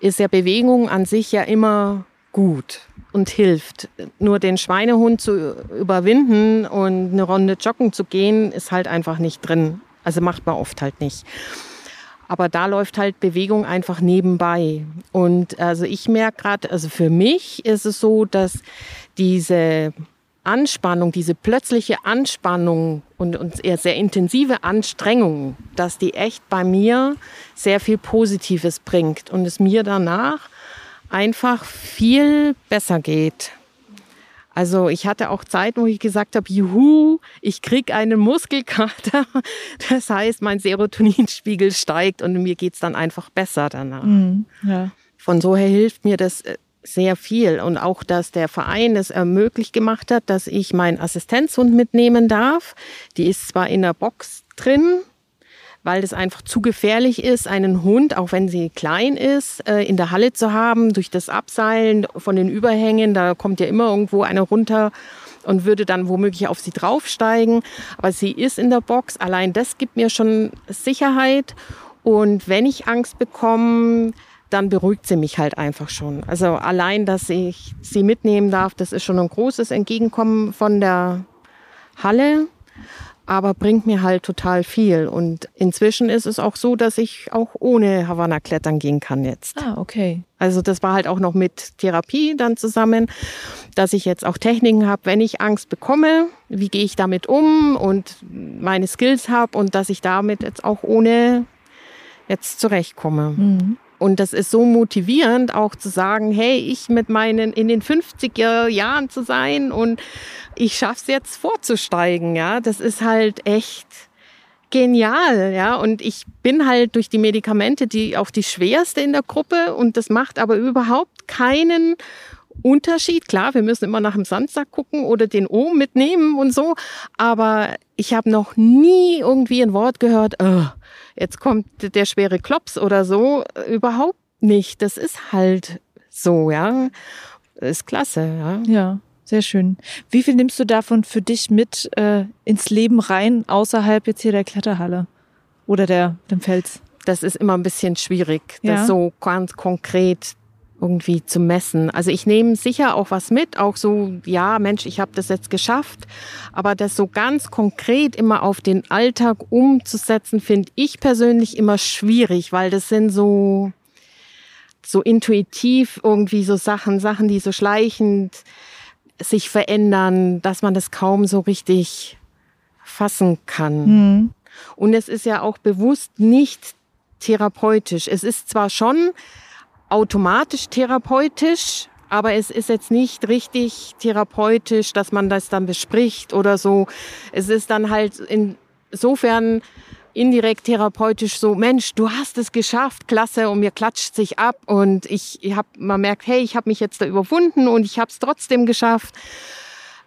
ist ja Bewegung an sich ja immer gut und hilft. Nur den Schweinehund zu überwinden und eine Runde joggen zu gehen, ist halt einfach nicht drin. Also macht man oft halt nicht. Aber da läuft halt Bewegung einfach nebenbei. Und also ich merke gerade, also für mich ist es so, dass diese Anspannung, diese plötzliche Anspannung und, und eher sehr intensive Anstrengung, dass die echt bei mir sehr viel Positives bringt und es mir danach einfach viel besser geht. Also ich hatte auch Zeiten, wo ich gesagt habe, juhu, ich krieg einen Muskelkater. Das heißt, mein Serotoninspiegel steigt und mir geht's dann einfach besser danach. Mhm, ja. Von so her hilft mir das äh, sehr viel. Und auch, dass der Verein es ermöglicht gemacht hat, dass ich meinen Assistenzhund mitnehmen darf. Die ist zwar in der Box drin, weil es einfach zu gefährlich ist, einen Hund, auch wenn sie klein ist, äh, in der Halle zu haben, durch das Abseilen von den Überhängen. Da kommt ja immer irgendwo eine runter und würde dann womöglich auf sie draufsteigen. Aber sie ist in der Box. Allein das gibt mir schon Sicherheit. Und wenn ich Angst bekomme, dann beruhigt sie mich halt einfach schon. Also allein, dass ich sie mitnehmen darf, das ist schon ein großes Entgegenkommen von der Halle aber bringt mir halt total viel. Und inzwischen ist es auch so, dass ich auch ohne Havanna klettern gehen kann jetzt. Ah, okay. Also das war halt auch noch mit Therapie dann zusammen, dass ich jetzt auch Techniken habe, wenn ich Angst bekomme, wie gehe ich damit um und meine Skills habe und dass ich damit jetzt auch ohne jetzt zurechtkomme. Mhm. Und das ist so motivierend, auch zu sagen, hey, ich mit meinen in den 50er Jahren zu sein und ich schaff's jetzt vorzusteigen, ja. Das ist halt echt genial, ja. Und ich bin halt durch die Medikamente die auch die schwerste in der Gruppe und das macht aber überhaupt keinen Unterschied. Klar, wir müssen immer nach dem Sandsack gucken oder den O mitnehmen und so. Aber ich habe noch nie irgendwie ein Wort gehört, oh, jetzt kommt der schwere Klops oder so. Überhaupt nicht. Das ist halt so, ja. Ist klasse, ja. Ja. Sehr schön. Wie viel nimmst du davon für dich mit äh, ins Leben rein, außerhalb jetzt hier der Kletterhalle oder der, dem Fels? Das ist immer ein bisschen schwierig, ja. das so ganz konkret irgendwie zu messen. Also ich nehme sicher auch was mit, auch so, ja, Mensch, ich habe das jetzt geschafft, aber das so ganz konkret immer auf den Alltag umzusetzen, finde ich persönlich immer schwierig, weil das sind so so intuitiv irgendwie so Sachen, Sachen, die so schleichend sich verändern, dass man das kaum so richtig fassen kann. Mhm. Und es ist ja auch bewusst nicht therapeutisch. Es ist zwar schon automatisch therapeutisch, aber es ist jetzt nicht richtig therapeutisch, dass man das dann bespricht oder so. Es ist dann halt insofern indirekt therapeutisch so, Mensch, du hast es geschafft, klasse, und mir klatscht sich ab und ich, ich hab, man merkt, hey, ich habe mich jetzt da überwunden und ich habe es trotzdem geschafft.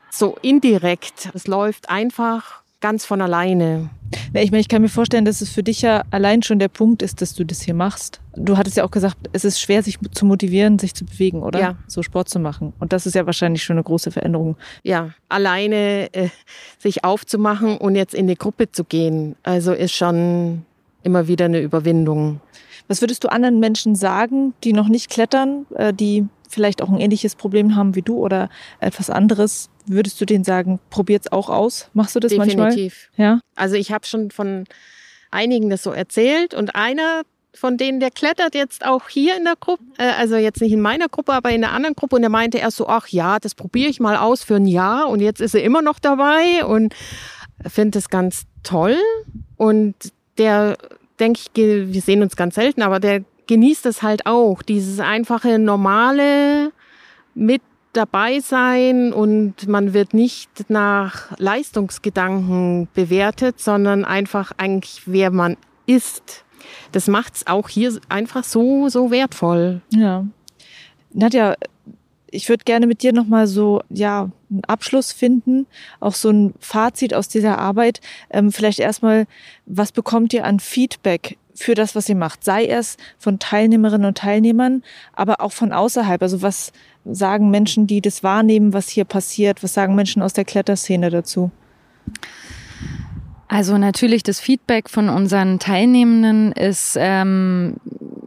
So indirekt, es läuft einfach ganz von alleine. Ja, ich meine, ich kann mir vorstellen, dass es für dich ja allein schon der Punkt ist, dass du das hier machst. Du hattest ja auch gesagt, es ist schwer, sich zu motivieren, sich zu bewegen, oder? Ja. So Sport zu machen. Und das ist ja wahrscheinlich schon eine große Veränderung. Ja, alleine äh, sich aufzumachen und jetzt in die Gruppe zu gehen, also ist schon immer wieder eine Überwindung. Was würdest du anderen Menschen sagen, die noch nicht klettern, äh, die vielleicht auch ein ähnliches Problem haben wie du oder etwas anderes, würdest du denen sagen, probiert's auch aus? Machst du das Definitiv. manchmal? Definitiv. Ja. Also ich habe schon von einigen das so erzählt und einer von denen, der klettert jetzt auch hier in der Gruppe, äh, also jetzt nicht in meiner Gruppe, aber in der anderen Gruppe und der meinte erst so, ach ja, das probiere ich mal aus für ein Jahr und jetzt ist er immer noch dabei und finde es ganz toll und der denke ich, wir sehen uns ganz selten, aber der genießt es halt auch, dieses einfache, normale mit dabei sein und man wird nicht nach Leistungsgedanken bewertet, sondern einfach eigentlich, wer man ist. Das macht es auch hier einfach so, so wertvoll. Ja. Nadja, ich würde gerne mit dir nochmal so, ja, einen Abschluss finden, auch so ein Fazit aus dieser Arbeit. Ähm, vielleicht erstmal, was bekommt ihr an Feedback für das, was ihr macht. Sei es von Teilnehmerinnen und Teilnehmern, aber auch von außerhalb. Also was sagen Menschen, die das wahrnehmen, was hier passiert? Was sagen Menschen aus der Kletterszene dazu? Also natürlich das Feedback von unseren Teilnehmenden ist ähm,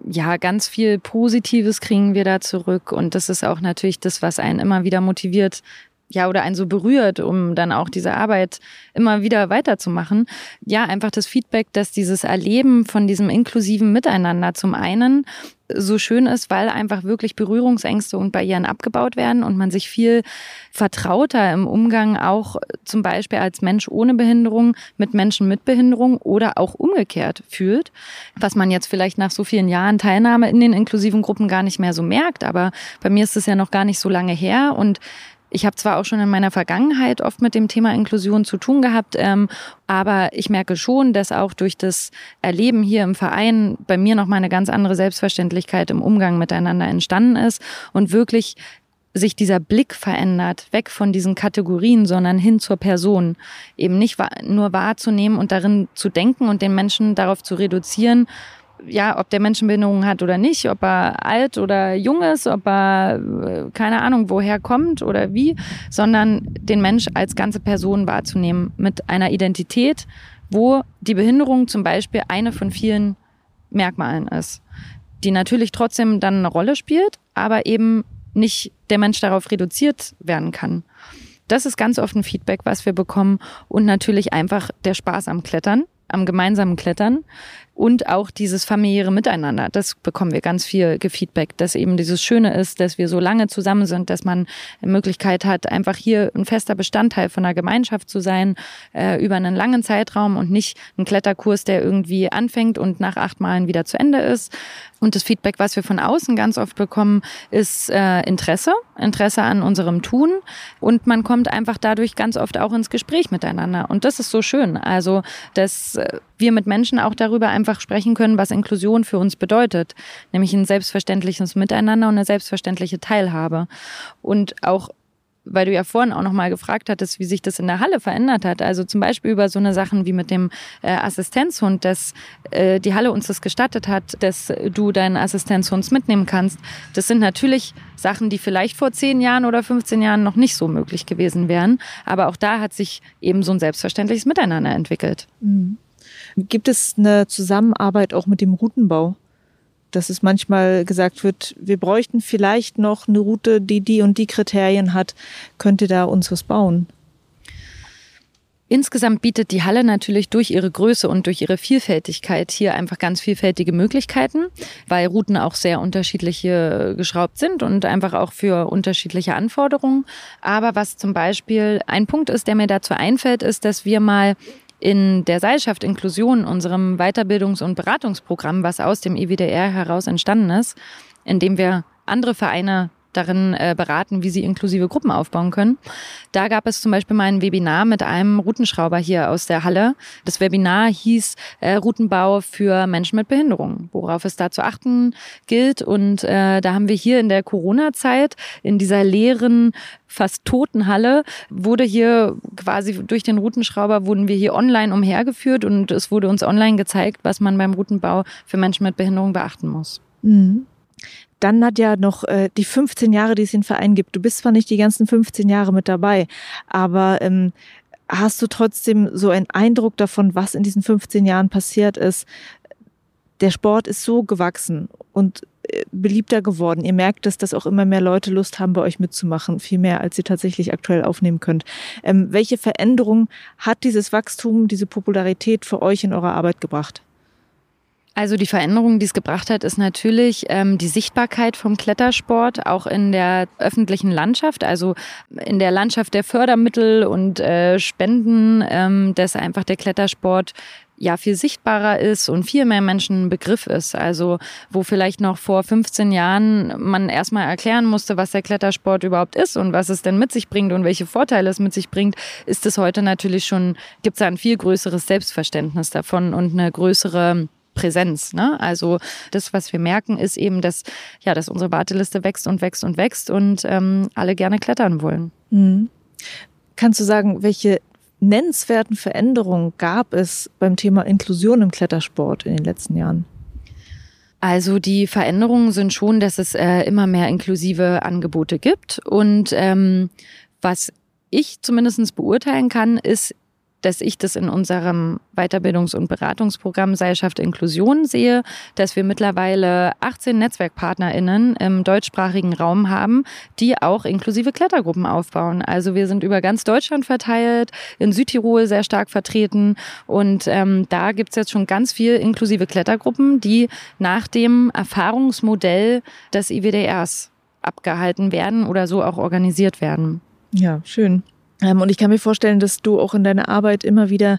ja ganz viel Positives kriegen wir da zurück und das ist auch natürlich das, was einen immer wieder motiviert, ja, oder einen so berührt, um dann auch diese Arbeit immer wieder weiterzumachen. Ja, einfach das Feedback, dass dieses Erleben von diesem inklusiven Miteinander zum einen so schön ist, weil einfach wirklich Berührungsängste und Barrieren abgebaut werden und man sich viel vertrauter im Umgang auch zum Beispiel als Mensch ohne Behinderung mit Menschen mit Behinderung oder auch umgekehrt fühlt, was man jetzt vielleicht nach so vielen Jahren Teilnahme in den inklusiven Gruppen gar nicht mehr so merkt. Aber bei mir ist es ja noch gar nicht so lange her und ich habe zwar auch schon in meiner Vergangenheit oft mit dem Thema Inklusion zu tun gehabt, ähm, aber ich merke schon, dass auch durch das Erleben hier im Verein bei mir noch mal eine ganz andere Selbstverständlichkeit im Umgang miteinander entstanden ist und wirklich sich dieser Blick verändert, weg von diesen Kategorien, sondern hin zur Person. Eben nicht nur wahrzunehmen und darin zu denken und den Menschen darauf zu reduzieren, ja, ob der Menschenbehinderung hat oder nicht, ob er alt oder jung ist, ob er äh, keine Ahnung woher kommt oder wie, sondern den Mensch als ganze Person wahrzunehmen mit einer Identität, wo die Behinderung zum Beispiel eine von vielen Merkmalen ist, die natürlich trotzdem dann eine Rolle spielt, aber eben nicht der Mensch darauf reduziert werden kann. Das ist ganz oft ein Feedback, was wir bekommen und natürlich einfach der Spaß am Klettern, am gemeinsamen Klettern und auch dieses familiäre Miteinander. Das bekommen wir ganz viel gefeedback, dass eben dieses Schöne ist, dass wir so lange zusammen sind, dass man Möglichkeit hat, einfach hier ein fester Bestandteil von einer Gemeinschaft zu sein, äh, über einen langen Zeitraum und nicht ein Kletterkurs, der irgendwie anfängt und nach acht Malen wieder zu Ende ist. Und das Feedback, was wir von außen ganz oft bekommen, ist äh, Interesse, Interesse an unserem Tun. Und man kommt einfach dadurch ganz oft auch ins Gespräch miteinander. Und das ist so schön. Also, dass wir mit Menschen auch darüber einfach sprechen können, was Inklusion für uns bedeutet. Nämlich ein selbstverständliches Miteinander und eine selbstverständliche Teilhabe. Und auch weil du ja vorhin auch nochmal gefragt hattest, wie sich das in der Halle verändert hat. Also zum Beispiel über so eine Sachen wie mit dem äh, Assistenzhund, dass äh, die Halle uns das gestattet hat, dass du deinen Assistenzhund mitnehmen kannst. Das sind natürlich Sachen, die vielleicht vor zehn Jahren oder 15 Jahren noch nicht so möglich gewesen wären. Aber auch da hat sich eben so ein selbstverständliches Miteinander entwickelt. Mhm. Gibt es eine Zusammenarbeit auch mit dem Routenbau? dass es manchmal gesagt wird, wir bräuchten vielleicht noch eine Route, die die und die Kriterien hat, könnte da uns was bauen? Insgesamt bietet die Halle natürlich durch ihre Größe und durch ihre Vielfältigkeit hier einfach ganz vielfältige Möglichkeiten, weil Routen auch sehr unterschiedlich geschraubt sind und einfach auch für unterschiedliche Anforderungen. Aber was zum Beispiel ein Punkt ist, der mir dazu einfällt, ist, dass wir mal in der Seilschaft Inklusion, unserem Weiterbildungs- und Beratungsprogramm, was aus dem EWDR heraus entstanden ist, in dem wir andere Vereine darin äh, beraten, wie sie inklusive Gruppen aufbauen können. Da gab es zum Beispiel mal ein Webinar mit einem Routenschrauber hier aus der Halle. Das Webinar hieß äh, Routenbau für Menschen mit Behinderung, worauf es da zu achten gilt. Und äh, da haben wir hier in der Corona-Zeit in dieser leeren fast toten Halle wurde hier quasi durch den Routenschrauber wurden wir hier online umhergeführt und es wurde uns online gezeigt, was man beim Routenbau für Menschen mit Behinderung beachten muss. Mhm. Dann hat ja noch äh, die 15 Jahre, die es den Verein gibt. Du bist zwar nicht die ganzen 15 Jahre mit dabei, aber ähm, hast du trotzdem so einen Eindruck davon, was in diesen 15 Jahren passiert ist? Der Sport ist so gewachsen und äh, beliebter geworden. Ihr merkt es, dass auch immer mehr Leute Lust haben, bei euch mitzumachen, viel mehr, als ihr tatsächlich aktuell aufnehmen könnt. Ähm, welche Veränderung hat dieses Wachstum, diese Popularität für euch in eurer Arbeit gebracht? Also die Veränderung, die es gebracht hat, ist natürlich ähm, die Sichtbarkeit vom Klettersport auch in der öffentlichen Landschaft, also in der Landschaft der Fördermittel und äh, Spenden, ähm, dass einfach der Klettersport ja viel sichtbarer ist und viel mehr Menschen ein Begriff ist. Also wo vielleicht noch vor 15 Jahren man erstmal erklären musste, was der Klettersport überhaupt ist und was es denn mit sich bringt und welche Vorteile es mit sich bringt, ist es heute natürlich schon, gibt es ein viel größeres Selbstverständnis davon und eine größere Präsenz. Ne? Also das, was wir merken, ist eben, dass, ja, dass unsere Warteliste wächst und wächst und wächst und ähm, alle gerne klettern wollen. Mhm. Kannst du sagen, welche nennenswerten Veränderungen gab es beim Thema Inklusion im Klettersport in den letzten Jahren? Also die Veränderungen sind schon, dass es äh, immer mehr inklusive Angebote gibt. Und ähm, was ich zumindest beurteilen kann, ist dass ich das in unserem Weiterbildungs- und Beratungsprogramm Seilschaft Inklusion sehe, dass wir mittlerweile 18 NetzwerkpartnerInnen im deutschsprachigen Raum haben, die auch inklusive Klettergruppen aufbauen. Also wir sind über ganz Deutschland verteilt, in Südtirol sehr stark vertreten und ähm, da gibt's jetzt schon ganz viel inklusive Klettergruppen, die nach dem Erfahrungsmodell des IWDRs abgehalten werden oder so auch organisiert werden. Ja, schön. Ähm, und ich kann mir vorstellen, dass du auch in deiner Arbeit immer wieder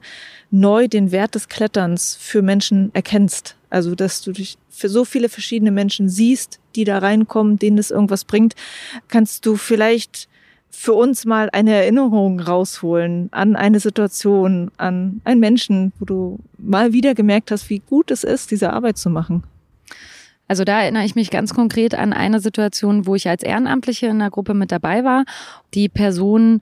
neu den Wert des Kletterns für Menschen erkennst. Also, dass du dich für so viele verschiedene Menschen siehst, die da reinkommen, denen es irgendwas bringt. Kannst du vielleicht für uns mal eine Erinnerung rausholen an eine Situation, an einen Menschen, wo du mal wieder gemerkt hast, wie gut es ist, diese Arbeit zu machen? Also da erinnere ich mich ganz konkret an eine Situation, wo ich als Ehrenamtliche in der Gruppe mit dabei war. Die Person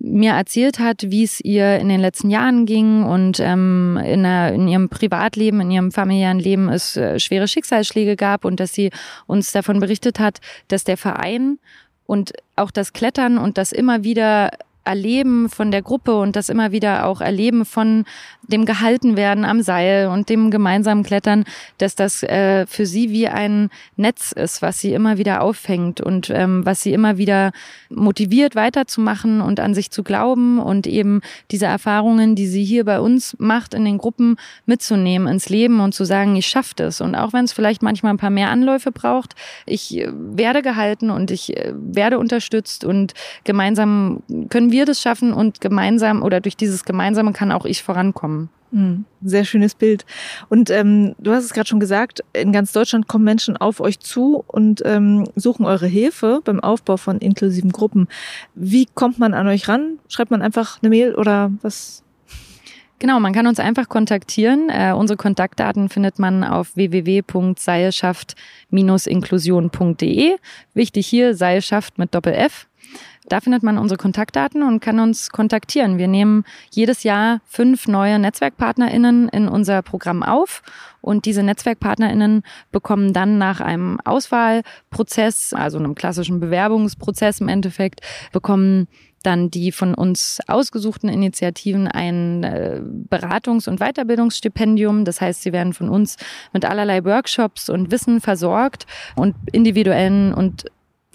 mir erzählt hat, wie es ihr in den letzten Jahren ging und ähm, in, der, in ihrem Privatleben, in ihrem familiären Leben es äh, schwere Schicksalsschläge gab und dass sie uns davon berichtet hat, dass der Verein und auch das Klettern und das immer wieder Erleben von der Gruppe und das immer wieder auch Erleben von dem Gehaltenwerden am Seil und dem gemeinsamen Klettern, dass das äh, für sie wie ein Netz ist, was sie immer wieder auffängt und ähm, was sie immer wieder motiviert weiterzumachen und an sich zu glauben und eben diese Erfahrungen, die sie hier bei uns macht, in den Gruppen mitzunehmen ins Leben und zu sagen, ich schaffe das. Und auch wenn es vielleicht manchmal ein paar mehr Anläufe braucht, ich äh, werde gehalten und ich äh, werde unterstützt und gemeinsam können wir wir das schaffen und gemeinsam oder durch dieses Gemeinsame kann auch ich vorankommen. Hm, sehr schönes Bild. Und ähm, du hast es gerade schon gesagt, in ganz Deutschland kommen Menschen auf euch zu und ähm, suchen eure Hilfe beim Aufbau von inklusiven Gruppen. Wie kommt man an euch ran? Schreibt man einfach eine Mail oder was? Genau, man kann uns einfach kontaktieren. Äh, unsere Kontaktdaten findet man auf www.seilschaft-inklusion.de. Wichtig hier, Seilschaft mit Doppel-F. Da findet man unsere Kontaktdaten und kann uns kontaktieren. Wir nehmen jedes Jahr fünf neue NetzwerkpartnerInnen in unser Programm auf und diese NetzwerkpartnerInnen bekommen dann nach einem Auswahlprozess, also einem klassischen Bewerbungsprozess im Endeffekt, bekommen dann die von uns ausgesuchten Initiativen ein äh, Beratungs- und Weiterbildungsstipendium. Das heißt, sie werden von uns mit allerlei Workshops und Wissen versorgt und individuellen und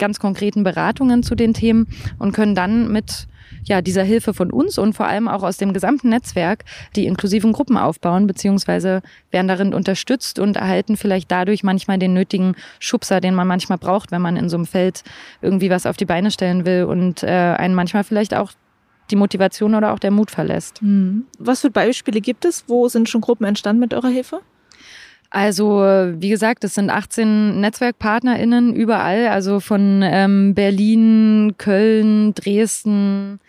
ganz konkreten Beratungen zu den Themen und können dann mit ja, dieser Hilfe von uns und vor allem auch aus dem gesamten Netzwerk die inklusiven Gruppen aufbauen, beziehungsweise werden darin unterstützt und erhalten vielleicht dadurch manchmal den nötigen Schubser, den man manchmal braucht, wenn man in so einem Feld irgendwie was auf die Beine stellen will und äh, einen manchmal vielleicht auch die Motivation oder auch der Mut verlässt. Hm. Was für Beispiele gibt es? Wo sind schon Gruppen entstanden mit eurer Hilfe? Also, wie gesagt, es sind 18 NetzwerkpartnerInnen überall, also von ähm, Berlin, Köln, Dresden,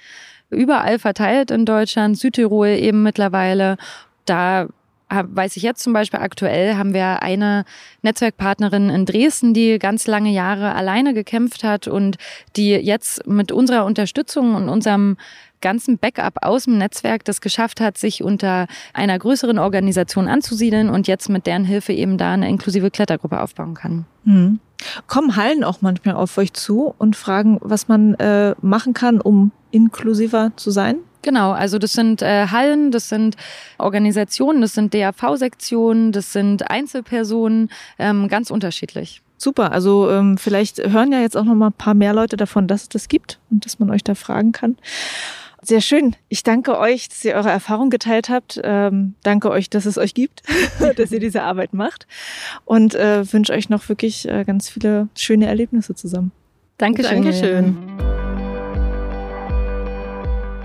überall verteilt in Deutschland, Südtirol eben mittlerweile. Da weiß ich jetzt zum Beispiel aktuell, haben wir eine Netzwerkpartnerin in Dresden, die ganz lange Jahre alleine gekämpft hat und die jetzt mit unserer Unterstützung und unserem ganzen Backup aus dem Netzwerk das geschafft hat, sich unter einer größeren Organisation anzusiedeln und jetzt mit deren Hilfe eben da eine inklusive Klettergruppe aufbauen kann. Mhm. Kommen Hallen auch manchmal auf euch zu und fragen, was man äh, machen kann, um inklusiver zu sein? Genau, also das sind äh, Hallen, das sind Organisationen, das sind DAV-Sektionen, das sind Einzelpersonen, ähm, ganz unterschiedlich. Super, also ähm, vielleicht hören ja jetzt auch noch mal ein paar mehr Leute davon, dass es das gibt und dass man euch da fragen kann. Sehr schön. Ich danke euch, dass ihr eure Erfahrung geteilt habt. Ähm, danke euch, dass es euch gibt, dass ihr diese Arbeit macht. Und äh, wünsche euch noch wirklich äh, ganz viele schöne Erlebnisse zusammen. Dankeschön. Dankeschön.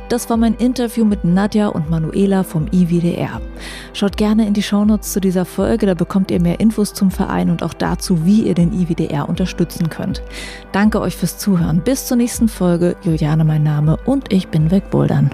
Das war mein Interview mit Nadja und Manuela vom IWDR. Schaut gerne in die Shownotes zu dieser Folge, da bekommt ihr mehr Infos zum Verein und auch dazu, wie ihr den IWDR unterstützen könnt. Danke euch fürs Zuhören. Bis zur nächsten Folge. Juliane mein Name und ich bin wegbouldern.